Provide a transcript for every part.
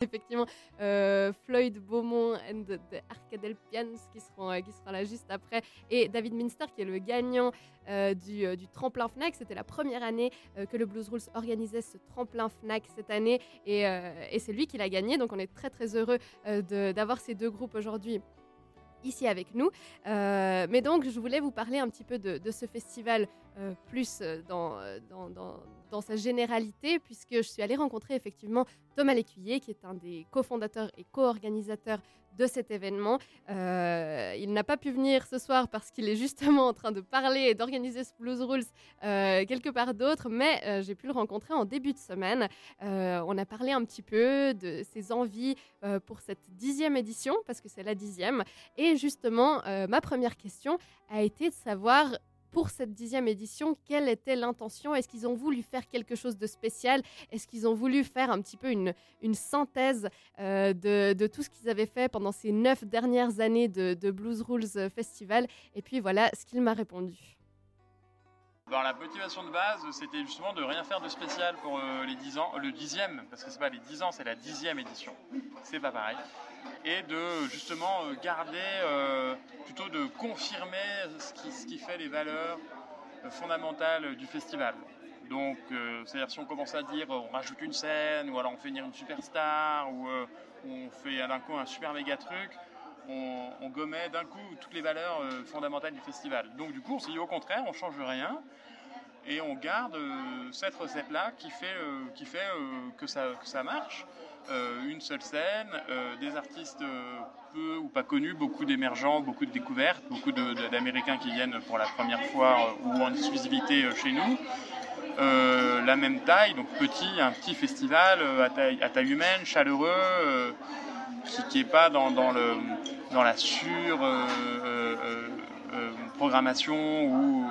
effectivement euh, Floyd Beaumont and the Arkadelpians qui seront, euh, qui sera là juste après et David Minster qui est le gagnant euh, du, du, tremplin FNAC. C'était la première année que le Blues Rules organisait ce tremplin FNAC cette année et, et c'est lui qui l'a gagné. Donc on est très très heureux d'avoir ces deux groupes aujourd'hui ici avec nous. mais donc, je voulais vous parler un petit peu de, de ce festival plus dans, dans, dans, dans, sa généralité, puisque je suis allée rencontrer effectivement Thomas Lécuyer, qui est un des cofondateurs et co-organisateurs de cet événement. Euh, il n'a pas pu venir ce soir parce qu'il est justement en train de parler et d'organiser ce Blues Rules euh, quelque part d'autre, mais euh, j'ai pu le rencontrer en début de semaine. on a parlé un petit peu de ses envies pour cette dixième édition, parce que c'est la dixième. Et justement, ma première question a été de savoir pour cette dixième édition, quelle était l'intention? Est-ce qu'ils ont voulu faire quelque chose de spécial? Est-ce qu'ils ont voulu faire un petit peu une, une synthèse euh, de, de, tout ce qu'ils avaient fait pendant ces neuf dernières années de, de Blues Rules Festival? Et puis voilà ce qu'il m'a répondu. Alors, la motivation de base, c'était justement de rien faire de spécial pour euh, les 10 ans, le dixième, parce que c'est pas les 10 ans, c'est la dixième édition. C'est pas pareil. Et de justement euh, garder, euh, plutôt de confirmer ce qui, ce qui fait les valeurs fondamentales du festival. Donc, c'est-à-dire si on commence à dire on rajoute une scène, ou alors on fait venir une superstar, ou on fait d'un coup un super méga truc, on, gommait d'un coup toutes les valeurs euh, fondamentales du festival. Donc du coup, on s'est dit au contraire, on change rien et on garde euh, cette recette-là qui fait, euh, qui fait que, ça, marche. une seule scène, des artistes peu ou pas connus, beaucoup d'émergents, beaucoup de découvertes, beaucoup d'Américains qui viennent pour la première fois ou en exclusivité chez nous. la même taille, donc petit, un petit festival à taille, humaine, chaleureux, qui n'est pas dans, le, dans la sur euh, euh, euh, programmation ou,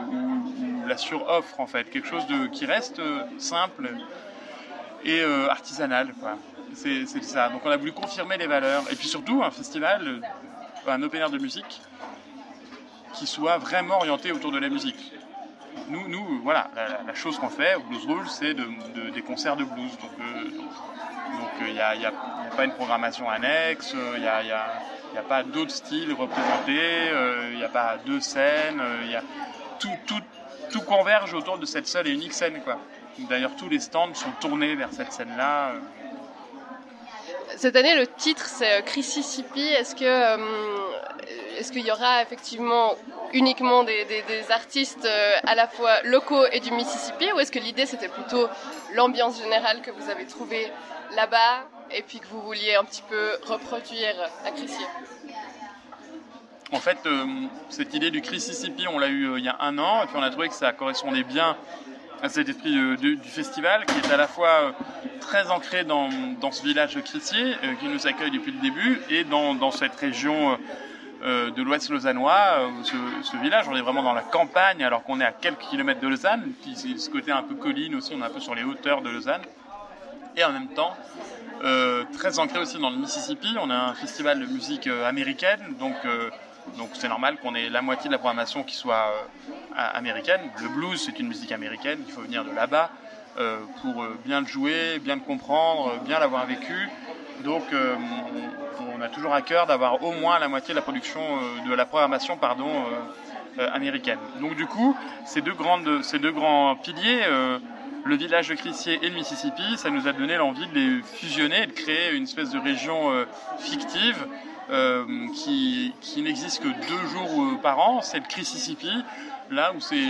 la sur-offre en fait, quelque chose de, qui reste simple et artisanal. C'est ça. Donc on a voulu confirmer les valeurs. Et puis surtout un festival, un open air de musique qui soit vraiment orienté autour de la musique. Nous, nous voilà, la, chose qu'on fait au Blues Roll, c'est de, des concerts de blues. Donc, il n'y a, a, pas une programmation annexe, il a, a, pas d'autres styles représentés, il n'y a pas deux scènes, il y a tout, converge autour de cette seule et unique scène. D'ailleurs, tous les stands sont tournés vers cette scène-là. Cette année, le titre, c'est Mississippi. Est-ce que est-ce qu'il y aura effectivement uniquement des, des, artistes à la fois locaux et du Mississippi ou est-ce que l'idée c'était plutôt l'ambiance générale que vous avez trouvée là-bas? Et puis que vous vouliez un petit peu reproduire à Crissier En fait, euh, cette idée du Mississippi, on l'a eu euh, il y a un an, et puis on a trouvé que ça correspondait bien à cet esprit euh, du, festival, qui est à la fois très ancré dans, ce village de Crissier, qui nous accueille depuis le début, et dans, cette région de l'ouest lausannois, ce, ce, village, on est vraiment dans la campagne, alors qu'on est à quelques kilomètres de Lausanne, puis ce côté un peu colline aussi, on est un peu sur les hauteurs de Lausanne et en même temps euh, très ancré aussi dans le Mississippi. On a un festival de musique euh, américaine, donc euh, donc c'est normal qu'on ait la moitié de la programmation qui soit américaine. Le blues, c'est une musique américaine, il faut venir de là-bas pour bien le jouer, bien le comprendre, bien l'avoir vécu. Donc on, a toujours à cœur d'avoir au moins la moitié de la production, de la programmation pardon, américaine. Donc du coup, ces deux, grandes, ces deux grands piliers le village de Crissier et le Mississippi, ça nous a donné l'envie de les fusionner et de créer une espèce de région euh, fictive euh, qui, n'existe que deux jours euh, par an, c'est le Mississippi, là où c'est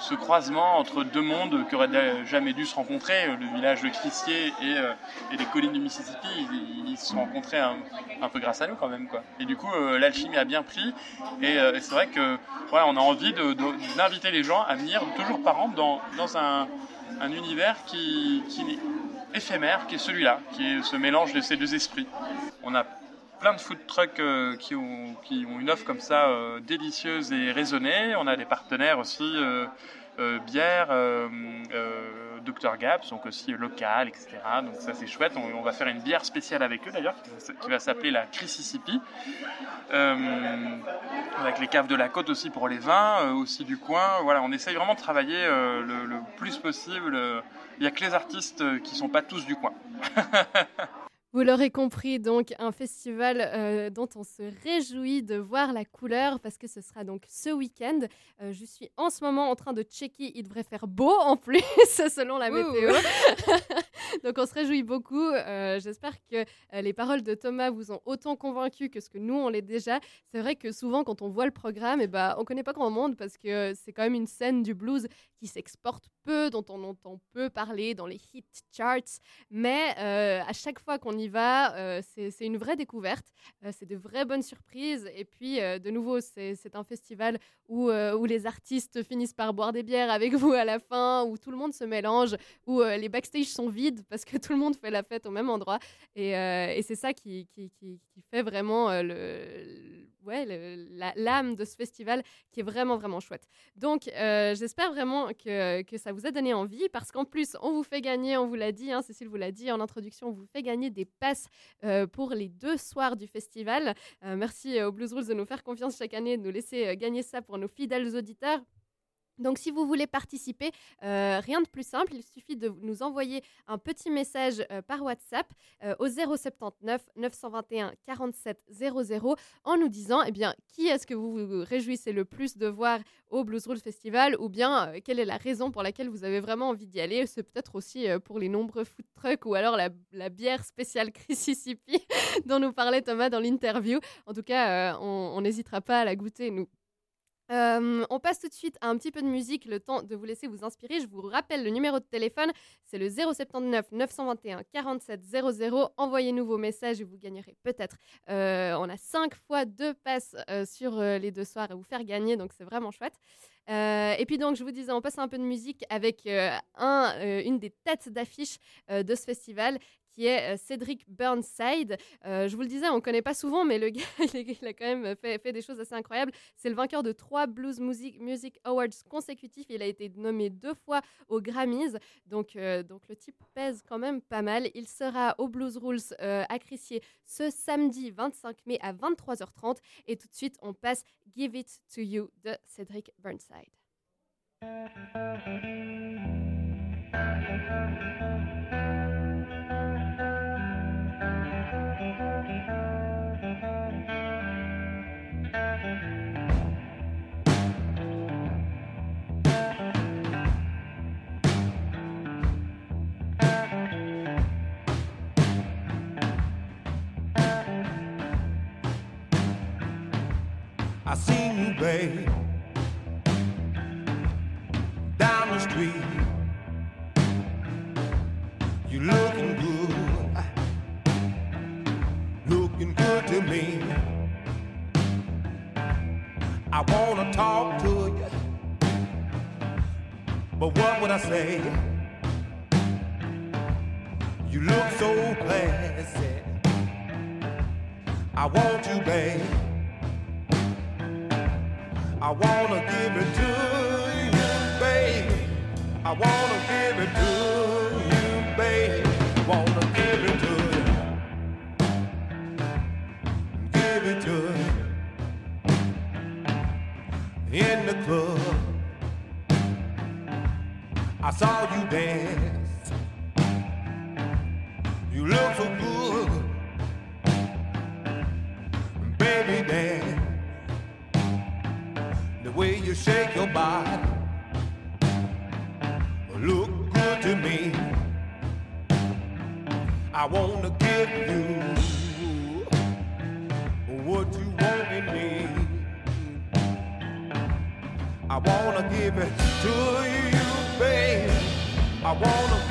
ce croisement entre deux mondes qui n'auraient jamais dû se rencontrer, le village de Crissier et, les collines du Mississippi, ils, se sont rencontrés un, peu grâce à nous quand même. Et du coup, l'alchimie a bien pris, et, c'est vrai que voilà, on a envie d'inviter les gens à venir toujours par an dans, dans un un univers qui, est éphémère, qui est celui-là, qui est ce mélange de ces deux esprits. On a plein de food trucks euh, qui, ont, une offre comme ça euh, délicieuse et raisonnée. On a des partenaires aussi, euh, bière, Dr Gaps, donc aussi local, etc. Donc ça c'est chouette. On, va faire une bière spéciale avec eux d'ailleurs, qui, va s'appeler la Mississippi. avec les caves de la côte aussi pour les vins, aussi du coin. Voilà, on essaye vraiment de travailler le, le, plus possible. Il n'y a que les artistes qui sont pas tous du coin. Vous l'aurez compris, donc un festival euh, dont on se réjouit de voir la couleur parce que ce sera donc ce week-end. Euh, je suis en ce moment en train de checker, il devrait faire beau en plus selon la météo. donc on se réjouit beaucoup. Euh, j'espère que les paroles de Thomas vous ont autant convaincu que ce que nous on l'est déjà. C'est vrai que souvent quand on voit le programme, et eh ben, on connaît pas grand monde parce que c'est quand même une scène du blues qui s'exporte peu, dont on entend peu parler dans les hit charts. Mais à chaque fois qu'on y va, euh, c'est une vraie découverte, euh, c'est de vraies bonnes surprises. Et puis, euh, de nouveau, c'est un festival où, les artistes finissent par boire des bières avec vous à la fin, où tout le monde se mélange, où les backstage sont vides parce que tout le monde fait la fête au même endroit. Et, c'est ça qui, fait vraiment le, ouais, l'âme de ce festival qui est vraiment, vraiment chouette. Donc, j'espère vraiment que, que, ça vous a donné envie parce qu'en plus, on vous fait gagner, on vous l'a dit, hein, Cécile vous l'a dit en introduction, on vous fait gagner des passes euh, pour les deux soirs du festival. Euh, merci euh, aux Blues Rules de nous faire confiance chaque année, de nous laisser gagner ça pour nos fidèles auditeurs. Donc si vous voulez participer, euh, rien de plus simple, il suffit de nous envoyer un petit message euh, par WhatsApp euh, au 079 921 47 00 en nous disant eh bien qui est-ce que vous vous réjouissez le plus de voir au Blues Rules Festival ou bien quelle est la raison pour laquelle vous avez vraiment envie d'y aller? C'est peut-être aussi pour les nombreux food trucks ou alors la, bière spéciale Mississippi dont nous parlait Thomas dans l'interview. En tout cas, on n'hésitera pas à la goûter nous. On passe tout de suite à un petit peu de musique, le temps de vous laisser vous inspirer. Je vous rappelle le numéro de téléphone, c'est le 079 921 47 00. Envoyez-nous vos messages et vous gagnerez peut-être. On a 5 fois deux passes sur les deux soirs à vous faire gagner, donc c'est vraiment chouette. et puis donc, je vous disais, on passe un peu de musique avec un, une des têtes d'affiche de ce festival qui est euh, Cédric Burnside. Euh, je vous le disais, on ne connaît pas souvent, mais le gars, il a quand même fait, des choses assez incroyables. C'est le vainqueur de trois Blues Music, Music Awards consécutifs. Il a été nommé deux fois aux Grammys. Donc, euh, donc le type pèse quand même pas mal. Il sera au Blues Rules à Crissier ce samedi 25 mai à 23h30. Et tout de suite, on passe Give It To You de Cédric Burnside. I seen you, babe, down the street. You looking good, looking good to me. I wanna talk to you, but what would I say? You look so classy. I want you, babe. I wanna give it to you, baby. I wanna give it to you, baby. Wanna give it to you. Give it to you. In the club, I saw you dance. You shake your body look good to me. I wanna give you what you want in me. I wanna give it to you, babe. I wanna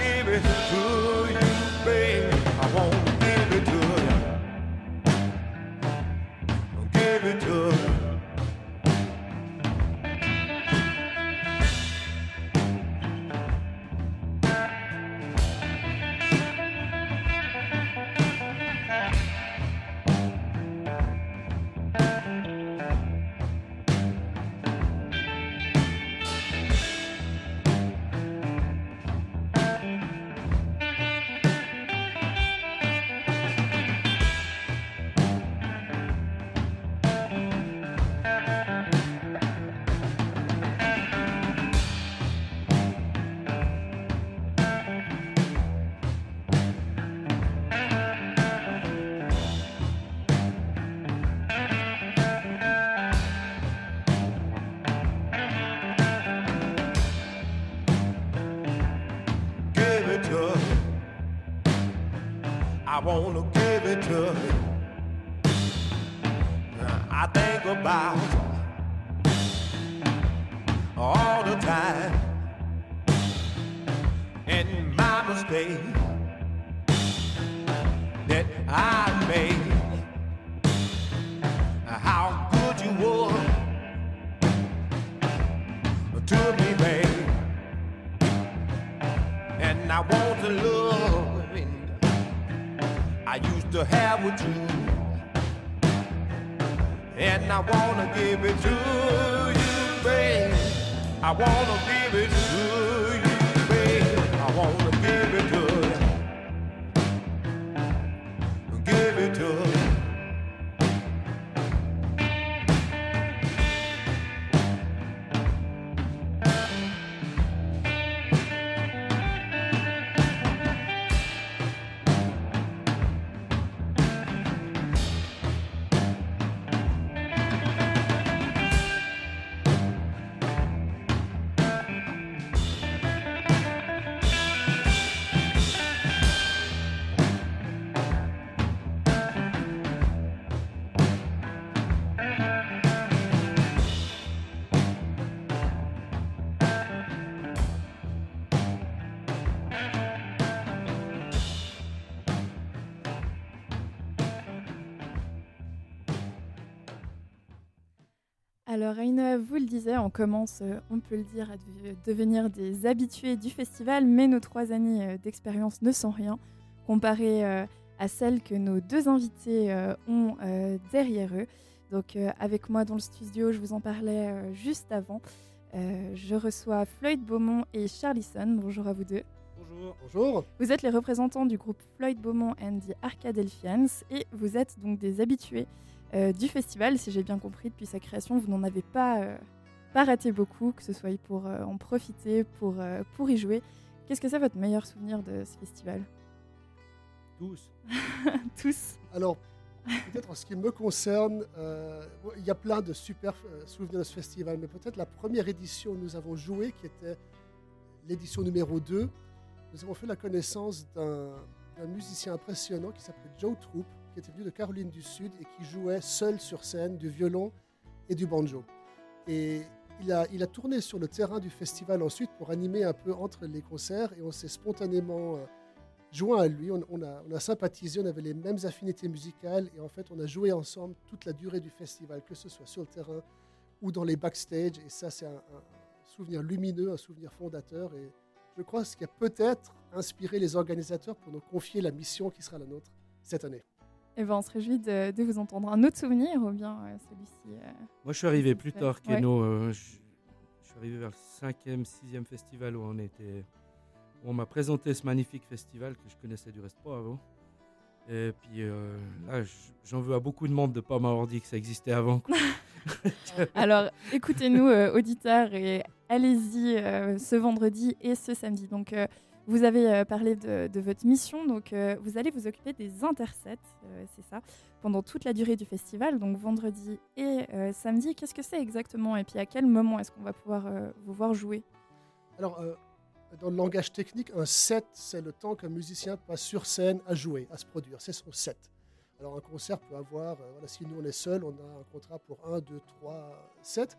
about all the time and my mistake that I made. How good you were to me, babe. And I want the love I used to have with you. And I wanna give it to you, babe. I wanna give it to you, babe. I wanna give it to you. Give it to you. Alors Reina, vous le disiez, on commence, euh, on peut le dire, à devenir des habitués du festival, mais nos trois années euh, d'expérience ne sont rien comparé euh, à celles que nos deux invités ont derrière eux. Donc avec moi dans le studio, je vous en parlais juste avant. je reçois Floyd Beaumont et Charlison. Bonjour à vous deux. Bonjour. Bonjour. Vous êtes les représentants du groupe Floyd Beaumont and the Arcadelphians et vous êtes donc des habitués euh, du festival, si j'ai bien compris, depuis sa création, vous n'en avez pas, euh, pas raté beaucoup, que ce soit pour euh, en profiter, pour, pour y jouer. Qu'est-ce que c'est votre meilleur souvenir de ce festival? Tous. Tous. Alors, peut-être en ce qui me concerne, il y a plein de super souvenirs de ce festival, mais peut-être la première édition où nous avons joué, qui était l'édition numéro 2, nous avons fait la connaissance d'un musicien impressionnant qui s'appelait Joe Troop, qui était venu de Caroline du Sud et qui jouait seul sur scène du violon et du banjo. Et il a, il a tourné sur le terrain du festival ensuite pour animer un peu entre les concerts et on s'est spontanément euh, joint à lui. On, a, on, a, sympathisé, on avait les mêmes affinités musicales et en fait on a joué ensemble toute la durée du festival, que ce soit sur le terrain ou dans les backstage. Et ça c'est un, un souvenir lumineux, un souvenir fondateur et je crois ce qui a peut-être inspiré les organisateurs pour nous confier la mission qui sera la nôtre cette année. Eh ben, on se réjouit de, de, vous entendre. Un autre souvenir ou bien euh, celui-ci euh, Moi, je suis arrivé plus tard qu'Eno. Euh, je, suis arrivé vers le cinquième, sixième festival où on était. on m'a présenté ce magnifique festival que je connaissais du reste pas avant. Et puis là, j'en veux à beaucoup de monde de ne pas m'avoir dit que ça existait avant. Alors, écoutez-nous, auditeurs, et allez-y ce vendredi et ce samedi. Donc, vous avez euh, parlé de, votre mission, donc euh, vous allez vous occuper des intersets, euh, c'est ça, pendant toute la durée du festival, donc vendredi et samedi. Qu'est-ce que c'est exactement Et puis à quel moment est-ce qu'on va pouvoir vous voir jouer? Alors, dans le langage technique, un set, c'est le temps qu'un musicien passe sur scène à jouer, à se produire. C'est son set. Alors un concert peut avoir, si nous on est seul, on a un contrat pour 1, 2, 3, 7.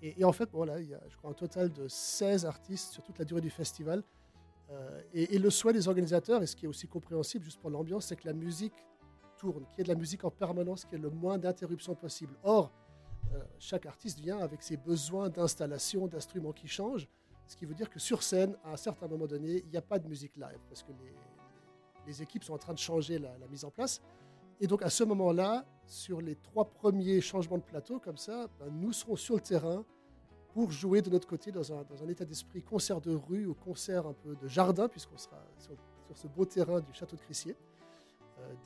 Et, en fait, voilà, il y a, je crois, un total de 16 artistes sur toute la durée du festival. Euh, et, le souhait des organisateurs, et ce qui est aussi compréhensible juste pour l'ambiance, c'est que la musique tourne, qu'il y ait de la musique en permanence, qu'il y ait le moins d'interruptions possible. Or, euh, chaque artiste vient avec ses besoins d'installation, d'instruments qui changent, ce qui veut dire que sur scène, à un certain moment donné, il n'y a pas de musique live, parce que les, équipes sont en train de changer la, mise en place. Et donc à ce moment-là, sur les trois premiers changements de plateau, comme ça, ben, nous serons sur le terrain pour jouer de notre côté dans un, état d'esprit concert de rue ou concert un peu de jardin, puisqu'on sera sur, ce beau terrain du château de Crissier.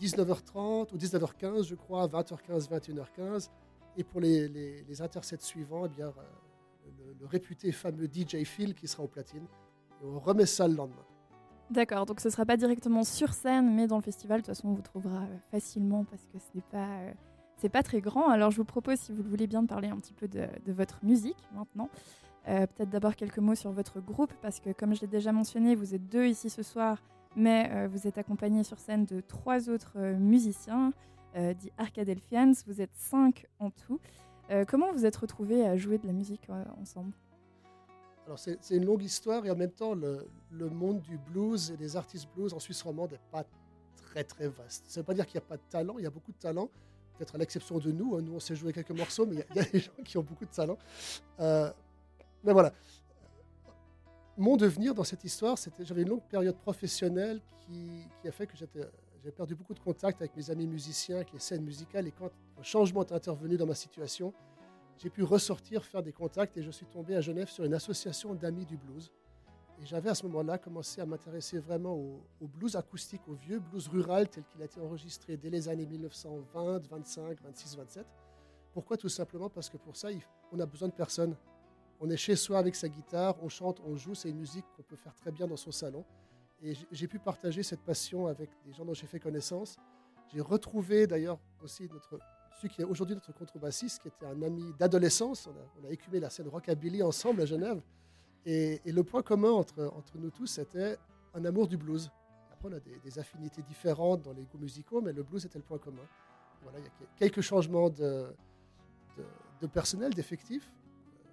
19h30 euh, ou 19h15, je crois, 20h15, 21h15. Et pour les, les, intersets suivants, eh euh, le, réputé fameux DJ Phil qui sera au platine. Et on remet ça le lendemain. D'accord, donc ce ne sera pas directement sur scène, mais dans le festival, de toute façon, on vous trouvera euh, facilement parce que ce n'est pas c'est pas très grand. Alors je vous propose, si vous le voulez bien, de parler un petit peu de, votre musique maintenant. Euh, peut-être d'abord quelques mots sur votre groupe, parce que comme je l'ai déjà mentionné, vous êtes deux ici ce soir, mais vous êtes accompagné sur scène de trois autres musiciens, dit Arcadelfians. Vous êtes cinq en tout. comment vous êtes retrouvés à jouer de la musique ensemble? Alors c'est une longue histoire et en même temps le, le, monde du blues et des artistes blues en Suisse romande n'est pas très très vaste. Ça ne veut pas dire qu'il n'y a pas de talent, il y a beaucoup de talent, à l'exception de nous. Hein. Nous on sait jouer quelques morceaux, mais il y, a des gens qui ont beaucoup de talent. Euh, mais voilà. Mon devenir dans cette histoire, c'était j'avais une longue période professionnelle qui, qui a fait que j'ai perdu beaucoup de contact avec mes amis musiciens, avec les scènes musicales. Et quand un changement est intervenu dans ma situation, j'ai pu ressortir, faire des contacts et je suis tombé à Genève sur une association d'amis du blues. Et j'avais à ce moment-là commencé à m'intéresser vraiment au, blues acoustique, au vieux blues rural tel qu'il a été enregistré dès les années 1920, 25, 26, 27. Pourquoi? Tout simplement parce que pour ça, on a besoin de personne. On est chez soi avec sa guitare, on chante, on joue, c'est une musique qu'on peut faire très bien dans son salon. Et j'ai pu partager cette passion avec des gens dont j'ai fait connaissance. J'ai retrouvé d'ailleurs aussi celui qui est aujourd'hui notre contrebassiste, qui était un ami d'adolescence. On a, écumé la scène rockabilly ensemble à Genève. Et, le point commun entre, entre nous tous, c'était un amour du blues. Après, on a des, affinités différentes dans les goûts musicaux, mais le blues était le point commun. Voilà, il y a quelques changements de, de, personnel, d'effectifs.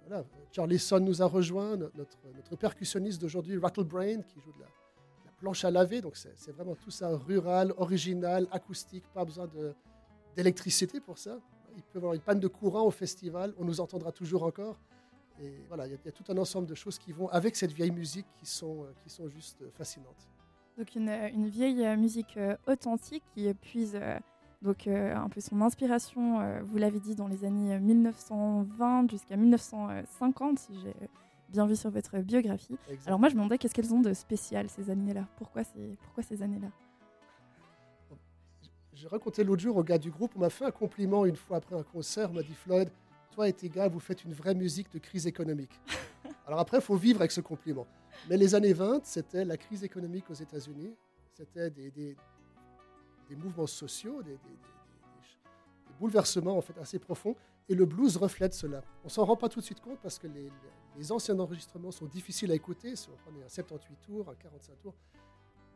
Voilà. Charlie Son nous a rejoint, notre, notre percussionniste d'aujourd'hui, Rattlebrain, qui joue de la, la planche à laver. Donc, c'est vraiment tout ça rural, original, acoustique, pas besoin de d'électricité pour ça. Il peut y avoir une panne de courant au festival, on nous entendra toujours encore. Et voilà, il y, a tout un ensemble de choses qui vont avec cette vieille musique qui sont, euh, qui sont juste fascinantes. Donc une, une vieille euh, musique euh, authentique qui puise donc un peu son inspiration, vous l'avez dit, dans les années 1920 jusqu'à 1950, si j'ai bien vu sur votre biographie. Alors moi, je me demandais qu'est-ce qu'elles ont de spécial ces années-là? Pourquoi, pourquoi ces années-là? J'ai raconté l'autre jour au gars du groupe, on m'a fait un compliment une fois après un concert, on m'a dit Floyd, toi et tes gars, vous faites une vraie musique de crise économique. Alors après, il faut vivre avec ce compliment. Mais les années 20, c'était la crise économique aux États-Unis, c'était des, des, mouvements sociaux, des, des, bouleversements en fait assez profonds, et le blues reflète cela. On s'en rend pas tout de suite compte parce que les, les anciens enregistrements sont difficiles à écouter, si on prend un 78 tours, un 45 tours,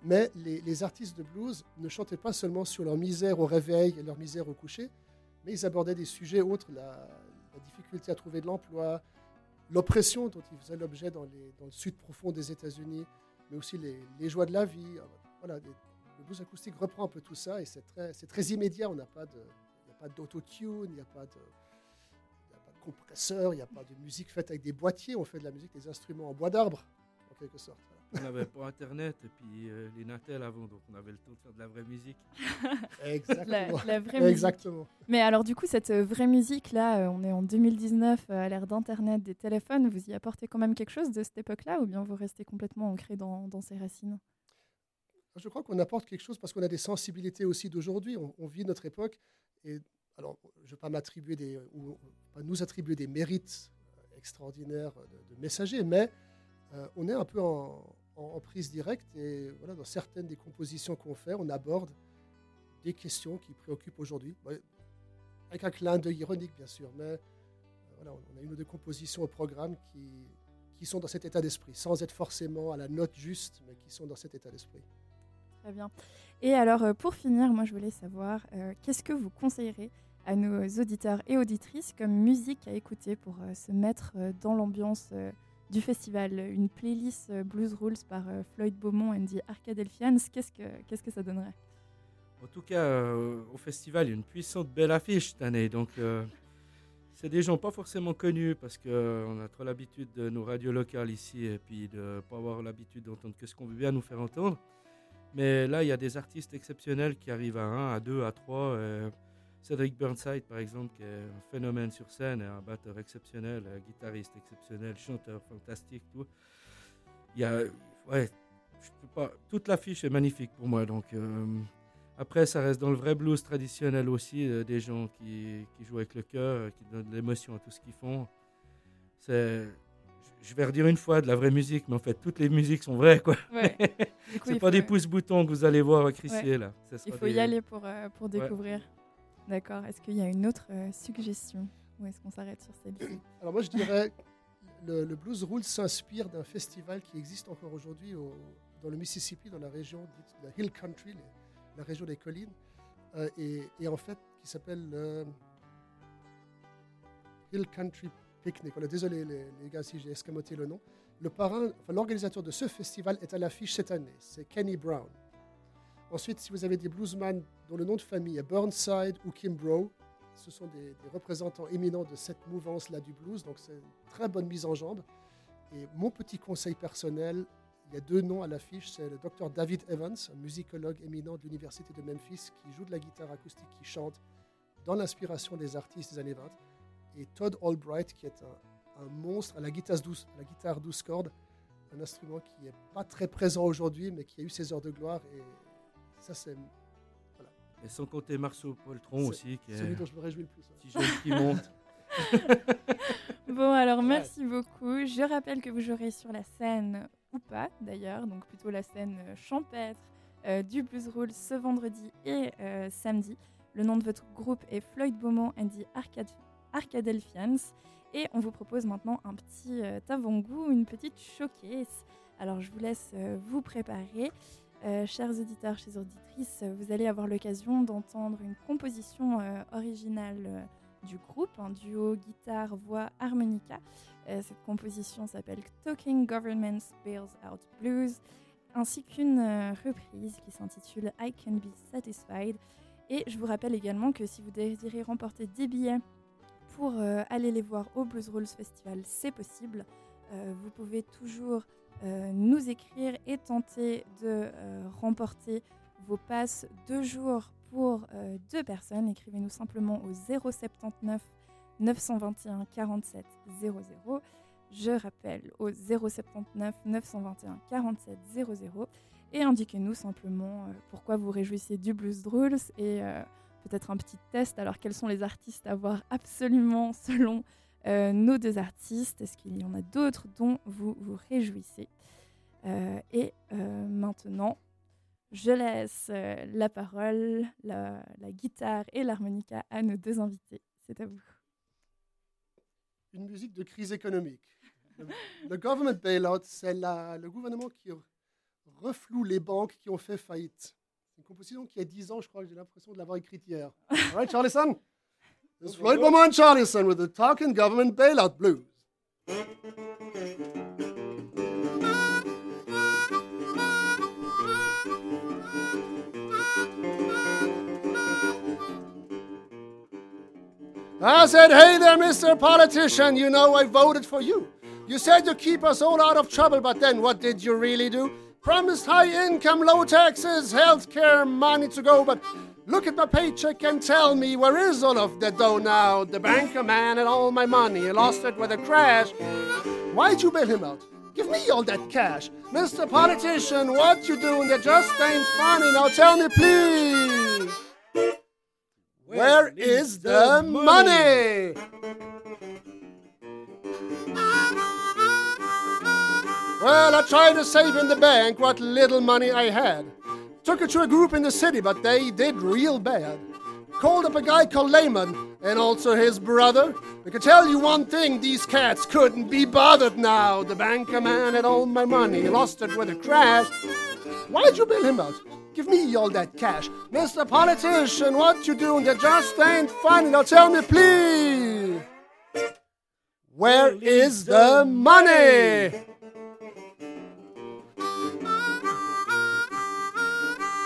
mais les, artistes de blues ne chantaient pas seulement sur leur misère au réveil et leur misère au coucher, mais ils abordaient des sujets autres, la, difficulté à trouver de l'emploi, l'oppression dont ils faisaient l'objet dans, le sud profond des États-Unis, mais aussi les, joies de la vie. Voilà, le blues acoustique reprend un peu tout ça et c'est très, très, immédiat. On n'a pas de, il n'y a pas d'autotune, il n'y a pas de compresseur, il n'y a pas de musique faite avec des boîtiers. On fait de la musique des instruments en bois d'arbre, en quelque sorte. On n'avait pas Internet et puis euh, les Natel avant, donc on avait le temps de faire de la vraie musique. Exactement. La, vraie musique. Exactement. Mais alors du coup, cette euh, vraie musique, là, euh, on est en 2019, à l'ère d'Internet, des téléphones, vous y apportez quand même quelque chose de cette époque-là ou bien vous restez complètement ancré dans, dans ces racines? Je crois qu'on apporte quelque chose parce qu'on a des sensibilités aussi d'aujourd'hui. On, vit notre époque et alors je ne vais pas m'attribuer des, ou pas nous attribuer des mérites extraordinaires de, de messagers, mais on est un peu en, en, prise directe. Et voilà, dans certaines des compositions qu'on fait, on aborde des questions qui préoccupent aujourd'hui. Avec un clin d'œil ironique, bien sûr. Mais euh, voilà, on a une ou deux compositions au programme qui, qui sont dans cet état d'esprit, sans être forcément à la note juste, mais qui sont dans cet état d'esprit. Très bien. Et alors, euh, pour finir, moi, je voulais savoir, euh, qu'est-ce que vous conseillerez à nos auditeurs et auditrices comme musique à écouter pour se mettre dans l'ambiance du festival, une playlist euh, Blues Rules par euh, Floyd Beaumont et The Arcadelfians, qu'est-ce que, que ça donnerait? En tout cas, euh, au festival, il y a une puissante belle affiche cette année. Donc, c'est des gens pas forcément connus parce qu'on a trop l'habitude de nos radios locales ici et puis de pas avoir l'habitude d'entendre que ce qu'on veut bien nous faire entendre. Mais là, il y a des artistes exceptionnels qui arrivent à 1, à 2, à 3. Cédric Burnside, par exemple, qui est un phénomène sur scène, un batteur exceptionnel, un guitariste exceptionnel, chanteur fantastique, tout. Il y a, ouais, je peux pas, toute l'affiche est magnifique pour moi. Donc, euh, après, ça reste dans le vrai blues traditionnel aussi, euh, des gens qui, qui, jouent avec le cœur, euh, qui donnent de l'émotion à tout ce qu'ils font. C'est, je vais redire une fois de la vraie musique, mais en fait, toutes les musiques sont vraies, quoi. Ouais. c'est pas des pouces-boutons que vous allez voir à Crissier, là. il faut y aller pour, pour découvrir. D'accord. Est-ce qu'il y a une autre euh, suggestion ou est-ce qu'on s'arrête sur celle-ci? Alors moi je dirais le, le Blues Rules s'inspire d'un festival qui existe encore aujourd'hui dans le Mississippi, dans la région dite la Hill Country, la région des collines, et, et, en fait qui s'appelle Hill Country Picnic. Désolé les, gars si j'ai escamoté le nom. Le parrain, l'organisateur de ce festival est à l'affiche cette année. C'est Kenny Brown. Ensuite, si vous avez des bluesman dont le nom de famille est Burnside ou Kimbrough, ce sont des, représentants éminents de cette mouvance-là du blues, donc c'est une très bonne mise en jambe. Et mon petit conseil personnel, il y a deux noms à l'affiche, c'est le docteur David Evans, un musicologue éminent de l'université de Memphis, qui joue de la guitare acoustique, qui chante dans l'inspiration des artistes des années 20, et Todd Albright, qui est un, monstre à la guitare douce, à la guitare douce cordes, un instrument qui n'est pas très présent aujourd'hui, mais qui a eu ses heures de gloire, ça c'est et sans compter Marceau Poltron aussi, qui est celui dont je me réjouis le plus. Petit jeune qui monte. bon, alors merci beaucoup. Je rappelle que vous jouerez sur la scène, ou pas d'ailleurs, donc plutôt la scène euh, champêtre euh, du Blues Roll ce vendredi et euh, samedi. Le nom de votre groupe est Floyd Beaumont and the Arcade, Arcadelphians. Et on vous propose maintenant un petit avant-goût, une petite showcase. Alors je vous laisse vous préparer. Euh, chers auditeurs, chers auditrices, vous allez avoir l'occasion d'entendre une composition euh, originale euh, du groupe, un duo guitare, voix, harmonica. cette composition s'appelle Talking Government Bails Out Blues, ainsi qu'une reprise qui s'intitule I Can Be Satisfied. Et je vous rappelle également que si vous désirez remporter des billets pour aller les voir au Blues Rules Festival, c'est possible. Vous pouvez toujours euh, nous écrire et tenter de euh, remporter vos passes deux jours pour euh, deux personnes. Écrivez-nous simplement au 079 921 47 00. Je rappelle au 079 921 47 00 et indiquez-nous simplement pourquoi vous réjouissez du Blues Drools et peut-être un petit test. Alors, quels sont les artistes à voir absolument selon euh, nos deux artistes Est-ce qu'il y en a d'autres dont vous vous réjouissez euh, Et euh, maintenant, je laisse la parole, la, guitare et l'harmonica à nos deux invités. C'est à vous. Une musique de crise économique. Le, government bailout, c'est le gouvernement qui refloue les banques qui ont fait faillite. C'est une composition qui a 10 ans, je crois, j'ai l'impression de l'avoir écrite hier. All right, Charlison It's Floyd Beaumont Charlison with the Talking Government Bailout Blues. I said, hey there, Mr. Politician, you know I voted for you. You said to keep us all out of trouble, but then what did you really do? Promised high income, low taxes, health care, money to go, but Look at my paycheck and tell me where is all of the dough now? The banker man and all my money, he lost it with a crash. Why'd you bail him out? Give me all that cash. Mr. Politician, what you doing? That just ain't funny. Now tell me, please. Where is the money? Well, I tried to save in the bank what little money I had. Took it to a group in the city, but they did real bad. Called up a guy called Layman and also his brother. I can tell you one thing, these cats couldn't be bothered now. The banker man had all my money, he lost it with a crash. Why'd you bail him out? Give me all that cash. Mr. Politician, what you doing? That just ain't funny. Now tell me, please. Where is the money?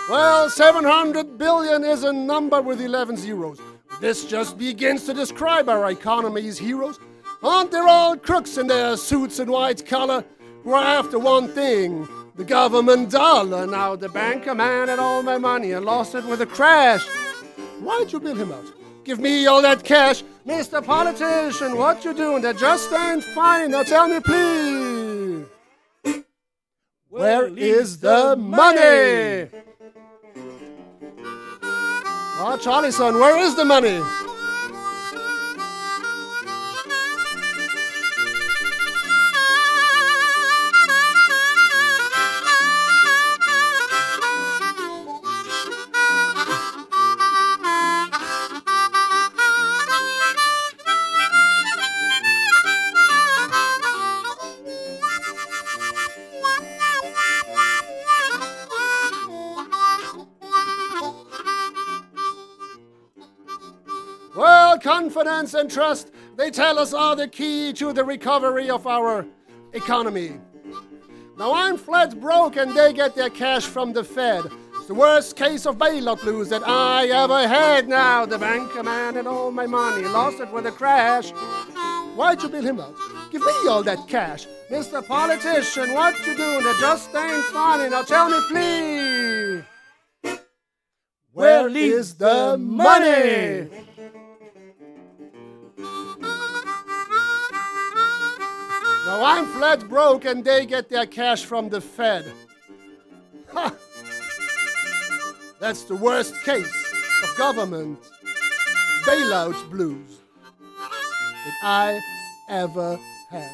Well, 700 billion is a number with 11 zeros. This just begins to describe our economy's heroes. Aren't they all crooks in their suits and white collar? We're after one thing the government dollar. Now, the banker man had all my money and lost it with a crash. Why'd you bail him out? Give me all that cash. Mr. Politician, what you doing? That just ain't fine. Now tell me, please. Where is the money? Ah, oh, Charlie, son, where is the money? Confidence and trust, they tell us, are the key to the recovery of our economy. Now I'm flat broke and they get their cash from the Fed. It's the worst case of bailout blues that I ever had. Now the banker man and all my money lost it with a crash. Why'd you bail him out? Give me all that cash. Mr. Politician, what you doing? It just ain't funny. Now tell me, please. Where is the money? Now I'm flat broke and they get their cash from the Fed. Ha! That's the worst case of government bailout blues that I ever had.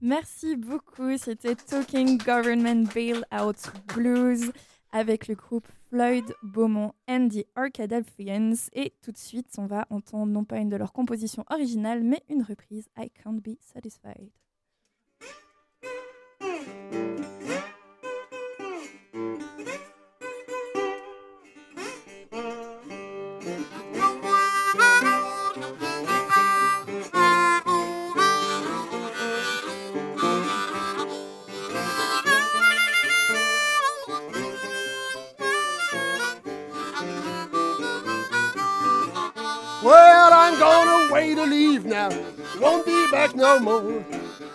Merci beaucoup. C'était Talking Government Bailout Blues avec le groupe Floyd Beaumont and the Arkadelphians. Et tout de suite, on va entendre non pas une de leurs compositions originales, mais une reprise I Can't Be Satisfied. To leave now. Won't be back no more.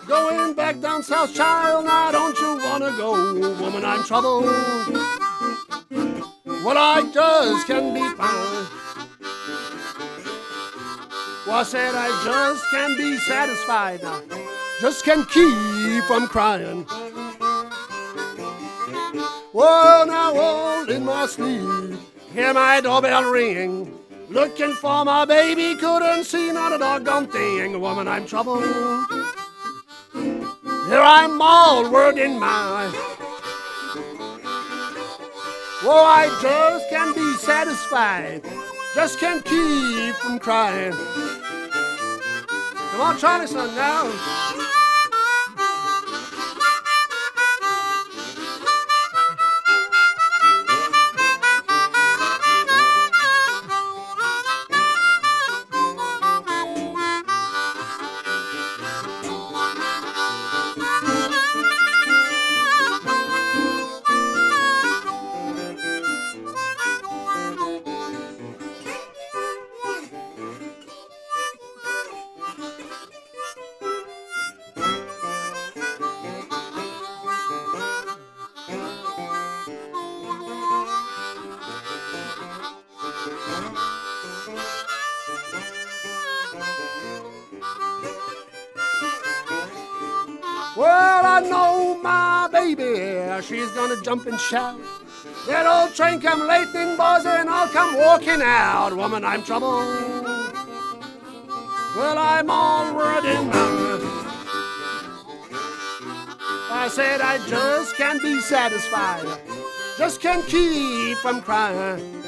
Going back down south, child. Now don't you wanna go, woman? I'm troubled. What I does can be found. Well, I said I just can't be satisfied now. Just can't keep from crying. Well, now all in my sleep, hear my doorbell ring. Looking for my baby, couldn't see not a doggone thing. Woman, I'm troubled. Here I'm all word in my. Oh, I just can't be satisfied. Just can't keep from crying. Come on, Charlie, son, now. Jump and shout. That old train come lightning, boys, and I'll come walking out. Woman, I'm troubled. Well, I'm already now. I said I just can't be satisfied. Just can't keep from crying.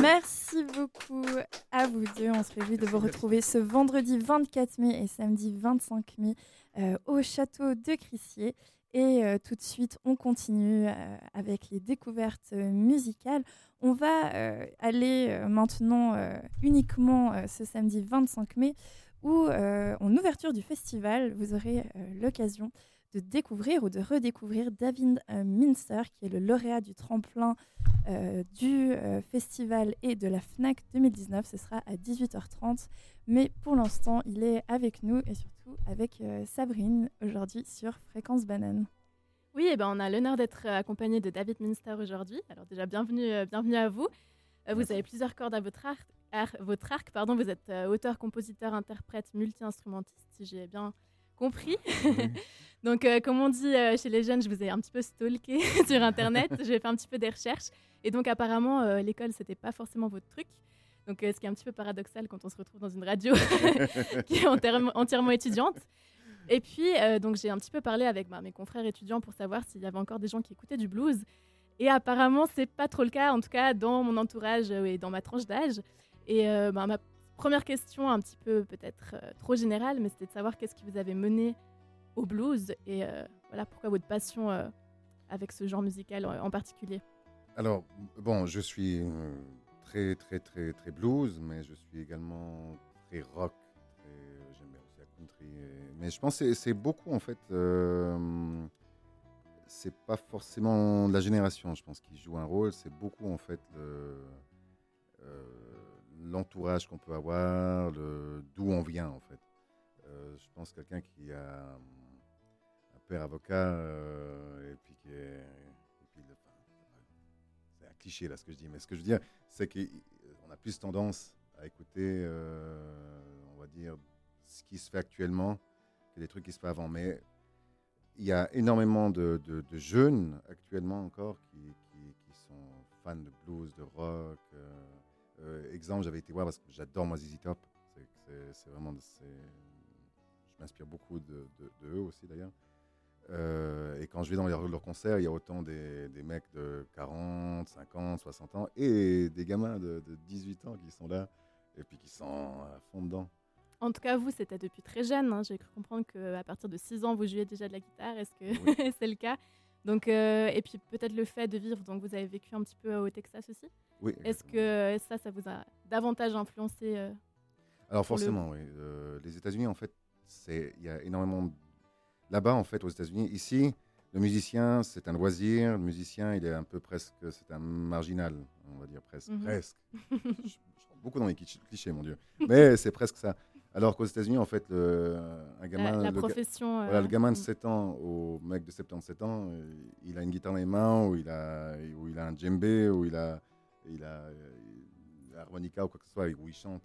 Merci beaucoup à vous deux. On se réjouit de vous retrouver ce vendredi 24 mai et samedi 25 mai euh, au château de Crissier. Et euh, tout de suite, on continue euh, avec les découvertes musicales. On va aller maintenant uniquement ce samedi 25 mai où, euh, en ouverture du festival, vous aurez euh, l'occasion de découvrir ou de redécouvrir David euh, Minster, qui est le lauréat du tremplin euh, du euh, festival et de la FNAC 2019. Ce sera à 18h30. Mais pour l'instant, il est avec nous et surtout avec euh, Sabrine aujourd'hui sur Fréquence Banane. Oui, eh ben, on a l'honneur d'être accompagné de David Minster aujourd'hui. Alors déjà, bienvenue, bienvenue à vous. Vous avez plusieurs cordes à votre arc. Ar- votre arc pardon. Vous êtes euh, auteur, compositeur, interprète, multi-instrumentiste, si j'ai bien compris. Donc, euh, comme on dit euh, chez les jeunes, je vous ai un petit peu stalké sur Internet. J'ai fait un petit peu des recherches. Et donc, apparemment, euh, l'école, c'était pas forcément votre truc. Donc, ce qui est un petit peu paradoxal quand on se retrouve dans une radio qui est entièrement, étudiante. Et puis, donc, j'ai un petit peu parlé avec bah, mes confrères étudiants pour savoir s'il y avait encore des gens qui écoutaient du blues. Et apparemment, c'est pas trop le cas, en tout cas dans mon entourage et dans ma tranche d'âge. Et euh, bah, ma première question, un petit peu peut-être euh, trop générale, mais c'était de savoir qu'est-ce qui vous avait mené au blues et euh, voilà pourquoi votre passion avec ce genre musical en, particulier? Alors, bon, je suis très, très, très, très blues, mais je suis également très rock. J'aime bien aussi la country. Mais je pense que c'est- beaucoup, en fait. euh, c'est pas forcément la génération, je pense, qui joue un rôle. C'est beaucoup, en fait, le- l'entourage qu'on peut avoir, d'où on vient, en fait. Euh, je pense que quelqu'un qui a un père avocat euh, et puis qui est. c'est un cliché là ce que je dis, mais ce que je veux dire, c'est qu'on a plus tendance à écouter, euh, on va dire, ce qui se fait actuellement que les trucs qui se font avant. Mais il y a énormément de, jeunes actuellement encore qui sont fans de blues, de rock. Euh, exemple, j'avais été voir parce que j'adore moi ZZ Top. C'est- vraiment. Je m'inspire beaucoup de, de- de eux aussi d'ailleurs. Euh, et quand je vais dans leurs leurs concerts, il y a autant des, des mecs de 40, 50, 60 ans et des gamins de, de 18 ans qui sont là et puis qui sont à fond dedans. En tout cas, vous, c'était depuis très jeune. hein. J'ai cru comprendre qu'à partir de 6 ans, vous jouiez déjà de la guitare. Est-ce que Oui. c'est le cas? Donc, euh, Et puis peut-être le fait de vivre, donc vous avez vécu un petit peu au Texas aussi? Oui, Est-ce que ça, ça vous a davantage influencé euh, Alors le- forcément, oui. Euh, les États-Unis, en fait, c'est il y a énormément là-bas, en fait, aux États-Unis. Ici, le musicien, c'est un loisir. Le musicien, il est un peu presque, c'est un marginal, on va dire presque, Mhm. presque. je, je beaucoup dans les clichés, mon Dieu. Mais c'est presque ça. Alors qu'aux États-Unis, en fait, le, un gamin, la, la le ga- profession voilà, euh, le gamin de mm. 7 ans au mec de 77 ans, il a une guitare dans les mains, ou il a, ou il a un djembé, ou il a, il a, euh, l'harmonica ou quoi que ce soit, où il chante.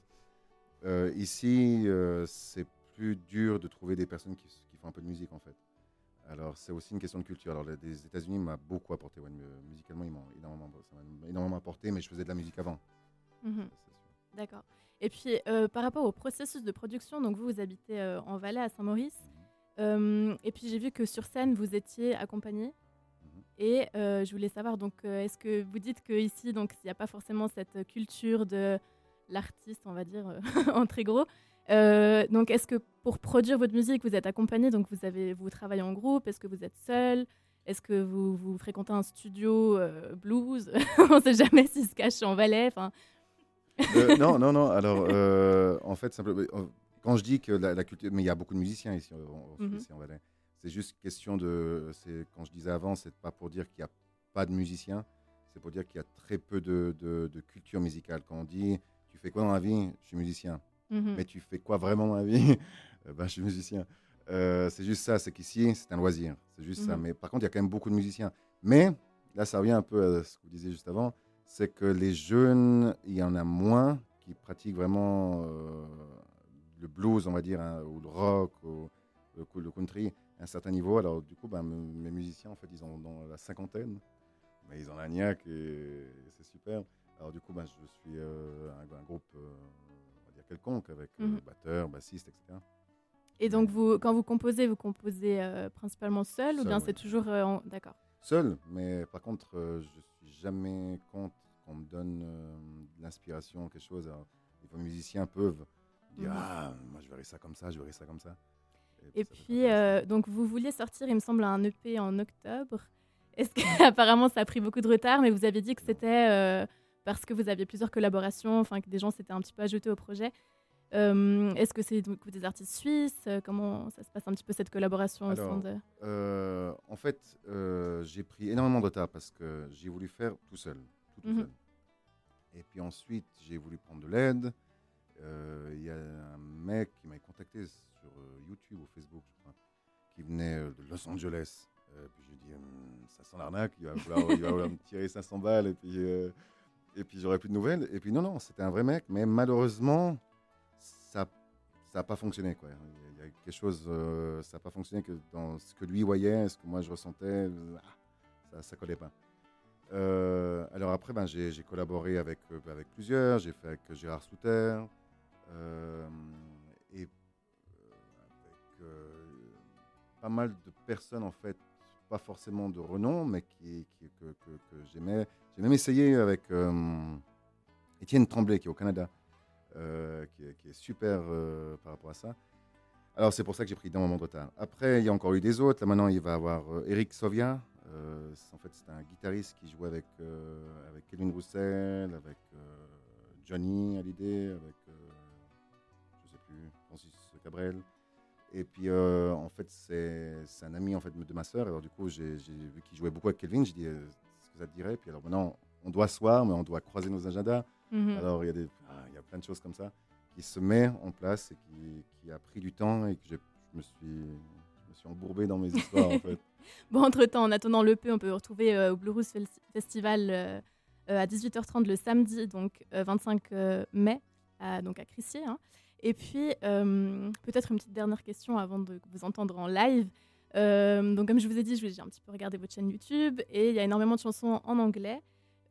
Euh, ici, euh, c'est plus dur de trouver des personnes qui, qui font un peu de musique en fait. Alors c'est aussi une question de culture. Alors les, États-Unis m'a beaucoup apporté, ouais, mu- musicalement ils m'ont énormément, ça m'a énormément apporté, mais je faisais de la musique avant. Mhm. D'accord. Et puis, euh, par rapport au processus de production, donc vous, vous habitez en Valais, à Saint-Maurice. Euh, et puis, j'ai vu que sur scène, vous étiez accompagné. Et euh, je voulais savoir, donc, euh, est-ce que vous dites qu'ici, il n'y a pas forcément cette culture de l'artiste, on va dire, euh, en très gros. Euh, donc, est-ce que pour produire votre musique, vous êtes accompagné? Donc, vous, avez, vous travaillez en groupe? Est-ce que vous êtes seul? Est-ce que vous, vous fréquentez un studio euh, blues? On ne sait jamais s'il se cache en Valais. Euh, non, non, non. Alors, en fait, simplement, quand je dis que la, la culture, mais il y a beaucoup de musiciens ici, en, en- Mhm. ici en Valais. C'est juste question de, c'est quand je disais avant, c'est pas pour dire qu'il n'y a pas de musiciens, c'est pour dire qu'il y a très peu de, de- de culture musicale. Quand on dit, tu fais quoi dans la vie? Je suis musicien. mhm. Mais tu fais quoi vraiment dans la vie? Euh, ben, je suis musicien. Euh, c'est juste ça, c'est qu'ici, c'est un loisir. C'est juste ça. Mhm. Mais par contre, il y a quand même beaucoup de musiciens. Mais là, ça revient un peu à ce que vous disiez juste avant c'est que les jeunes, il y en a moins qui pratiquent vraiment euh, le blues, on va dire, hein, ou le rock, ou le, cou- le country un certain niveau. Alors, du coup, ben, mes musiciens, en fait, ils ont dans la cinquantaine, mais ils ont la niaque et c'est super. Alors, du coup, ben, je suis euh, un, un groupe, euh, on va dire, quelconque, avec euh, Mhm. batteur, bassiste, etc. Et donc, vous, quand vous composez, vous composez euh, principalement seul, ou bien oui. c'est toujours en... D'accord. Seul, mais par contre, je suis jamais contre qu'on me donne de l'inspiration, quelque chose. Alors, les musiciens peuvent dire Mhm. Ah, moi je verrais ça comme ça, je verrais ça comme ça. Et puis, euh, donc, vous vouliez sortir, il me semble, un EP en octobre. Est-ce que, apparemment, ça a pris beaucoup de retard, mais vous aviez dit que c'était euh, parce que vous aviez plusieurs collaborations, enfin, que des gens s'étaient un petit peu ajoutés au projet. Euh, Est-ce que c'est donc des artistes suisses? Comment ça se passe un petit peu cette collaboration au sein Alors, de... Euh, en fait, euh, j'ai pris énormément de retard parce que j'ai voulu faire tout seul. Tout, tout Mhm. seul. Et puis ensuite, j'ai voulu prendre de l'aide. Il y a un mec qui m'a contacté euh, YouTube ou Facebook, je qui venait euh, de Los Angeles. Euh, puis j'ai dit, Hum, ça sent l'arnaque, il va me tirer 500 balles et puis, et puis j'aurai plus de nouvelles. Et puis non, non, c'était un vrai mec, mais malheureusement, ça ça n'a pas fonctionné. Quoi. Il y a quelque chose, euh, ça n'a pas fonctionné que dans ce que lui voyait, ce que moi je ressentais, euh, ça ne collait pas. Alors après, ben, j'ai collaboré avec, avec plusieurs, j'ai fait avec Gérard Souter, pas mal de personnes en fait, pas forcément de renom, mais qui, que, j'aimais. J'ai même essayé avec Étienne Tremblay, qui est au Canada. qui, est, qui, est, super par rapport à ça. Alors c'est pour ça que j'ai pris d'un moment de retard. Après, il y a encore eu des autres. Là maintenant, il va y avoir euh, Eric Sovia. Euh, en fait, c'est un guitariste qui joue avec, euh, avec Kevin Roussel, avec Johnny Hallyday, avec, je sais plus, Francis Cabrel. Et puis, en fait, c'est un ami en fait, de ma sœur. Alors du coup, j'ai vu qu'il jouait beaucoup avec Kevin. J'ai dit, ce que ça te dirait? Puis alors maintenant, on doit se voir, mais on doit croiser nos agendas. Mhm. Alors il y, a des, ah, il y a plein de choses comme ça qui se met en place et qui, a pris du temps et que je, me suis, je me suis embourbé dans mes histoires en fait. Bon, entre-temps, en attendant l'EP, on peut retrouver euh, au Blue Rouge Festival euh, euh, à 18h30 le samedi, donc 25 mai, à, donc à Crissier. Hein. Et puis, peut-être une petite dernière question avant de vous entendre en live. donc, comme je vous ai dit, j'ai un petit peu regardé votre chaîne YouTube et il y a énormément de chansons en anglais.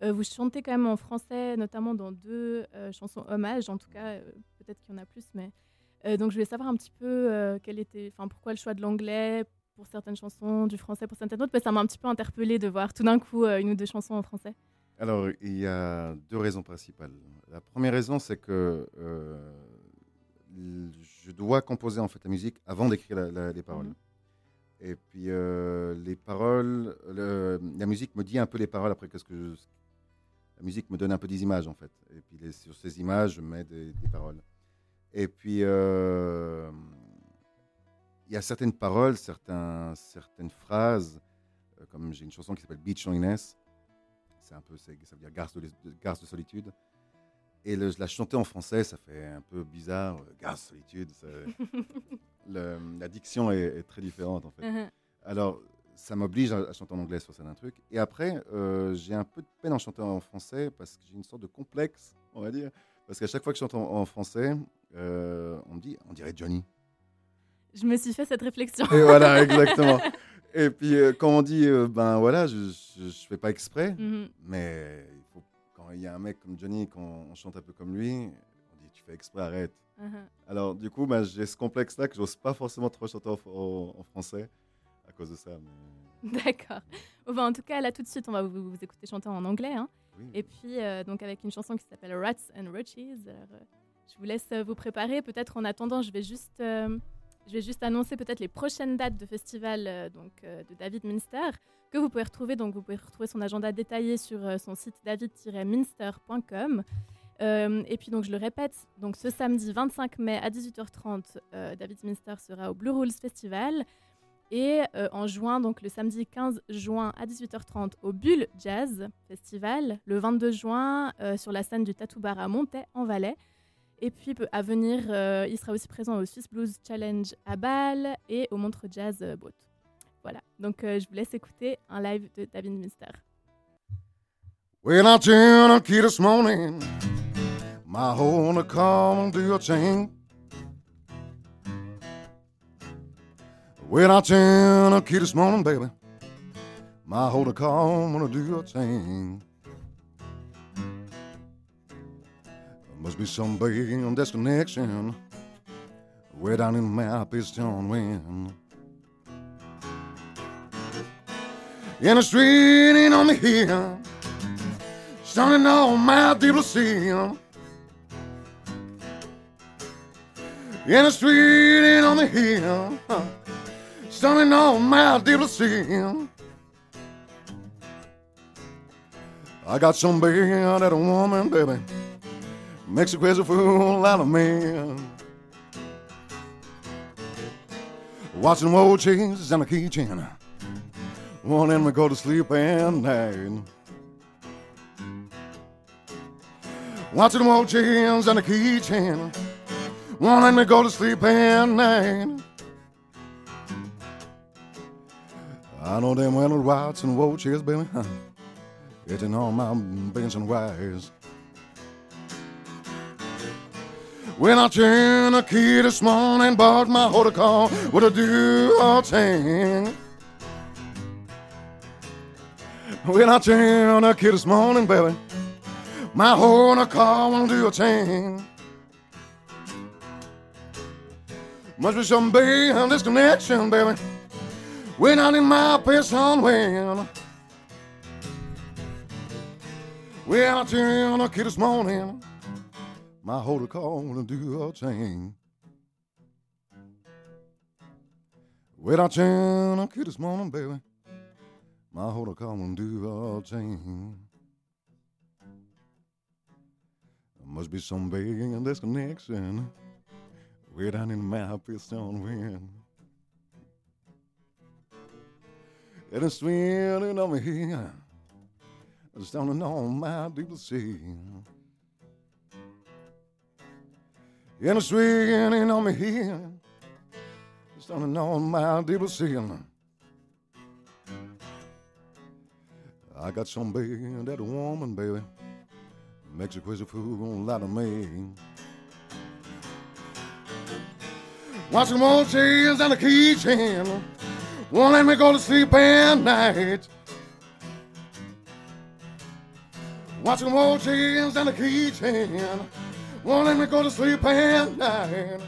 vous chantez quand même en français, notamment dans deux chansons hommages, en tout cas, peut-être qu'il y en a plus, mais euh, donc je voulais savoir un petit peu euh, quel était, pourquoi le choix de l'anglais pour certaines chansons, du français pour certaines autres? Parce que ça m'a un petit peu interpellé de voir tout d'un coup euh, une ou deux chansons en français. Alors il y a deux raisons principales. La première raison, c'est que je dois composer en fait la musique avant d'écrire les paroles. Mhm. Et puis les paroles, la musique me dit un peu les paroles après qu'est-ce que je, la musique me donne un peu des images en fait. Et puis sur ces images, je mets des paroles. Et puis, euh, il y a certaines paroles, certains, certaines phrases, euh, comme j'ai une chanson qui s'appelle Beach Loneliness, c'est un peu, ça veut dire garce de, garce de solitude. Et le, la chanter en français, ça fait un peu bizarre, euh, solitude. la diction est, très différente en fait. Uh-huh. Alors, ça m'oblige à, chanter en anglais sur certains trucs. Et après, j'ai un peu de peine en chanter en français parce que j'ai une sorte de complexe, on va dire. Parce qu'à chaque fois que je chante en français, euh, on me dit, on dirait Johnny. Je me suis fait cette réflexion. Et voilà, exactement. Et puis euh, quand on dit, euh, ben voilà, je ne fais pas exprès, mhm. mais il y a un mec comme Johnny, quand on chante un peu comme lui, on dit, tu fais exprès, arrête. Uh-huh. Alors du coup, ben, j'ai ce complexe-là que j'ose pas forcément trop chanter en, français à cause de ça. D'accord. En tout cas, là tout de suite, on va vous, écouter chanter en anglais. Hein. Et puis, donc avec une chanson qui s'appelle Rats and Roaches. Je vous laisse euh, vous préparer. Peut-être en attendant, je vais juste, euh, je vais juste annoncer peut-être les prochaines dates de festival euh, donc, de David Minster que vous pouvez retrouver. Donc, vous pouvez retrouver son agenda détaillé sur son site david-minster.com. et puis donc je le répète, donc ce samedi 25 mai à 18h30, David Minster sera au Blue Rules Festival. Et en juin, donc le samedi 15 juin à 18h30 au Bulle Jazz Festival. Le 22 juin sur la scène du Tattoo Bar à Montaix en Valais. Et puis à venir, euh, il sera aussi présent au Swiss Blues Challenge à Bâle et au Montre Jazz euh, Boat. Voilà, donc euh, je vous laisse écouter un live de David Minster. Well, I turned a key this morning, my home to come do a chain. Well, I turned a key this morning, baby, my home to come do a chain. Must be some big destination way down in the map is John Wynn. In the street and on the hill, standing on my deep sea. In the street and on the hill, standing on my deep sea. I got some big that a woman, baby makes a crazy fool out of me. Watching old chains and a keychain, wanting me go to sleep at night. Watching old chains and a keychain, wanting me go to sleep at night. I know them well watching old chains, baby, getting on my bench and wires. When I turned the key this morning, bought my hotel car with a dual chain. When I turned the key this morning, baby, my hotel car won't do a chain. Must be some big disconnection, baby. When I need my piston when. When I turned the key this morning, my hotel car won't do a chain. When I turn key this morning, baby, my hotel car won't do a chain. Must be some big disconnection. Way down in my piston wind. And it's swinging on me here. It's down on my deep sea. And it's swinging on me here. Down on my deep sea. I got some big that woman, baby. Makes a crazy fool out of me. Watching more chains on the keychain. Won't let me go to sleep at night. Watching more chains on the keychain. Won't let me go to sleep at night.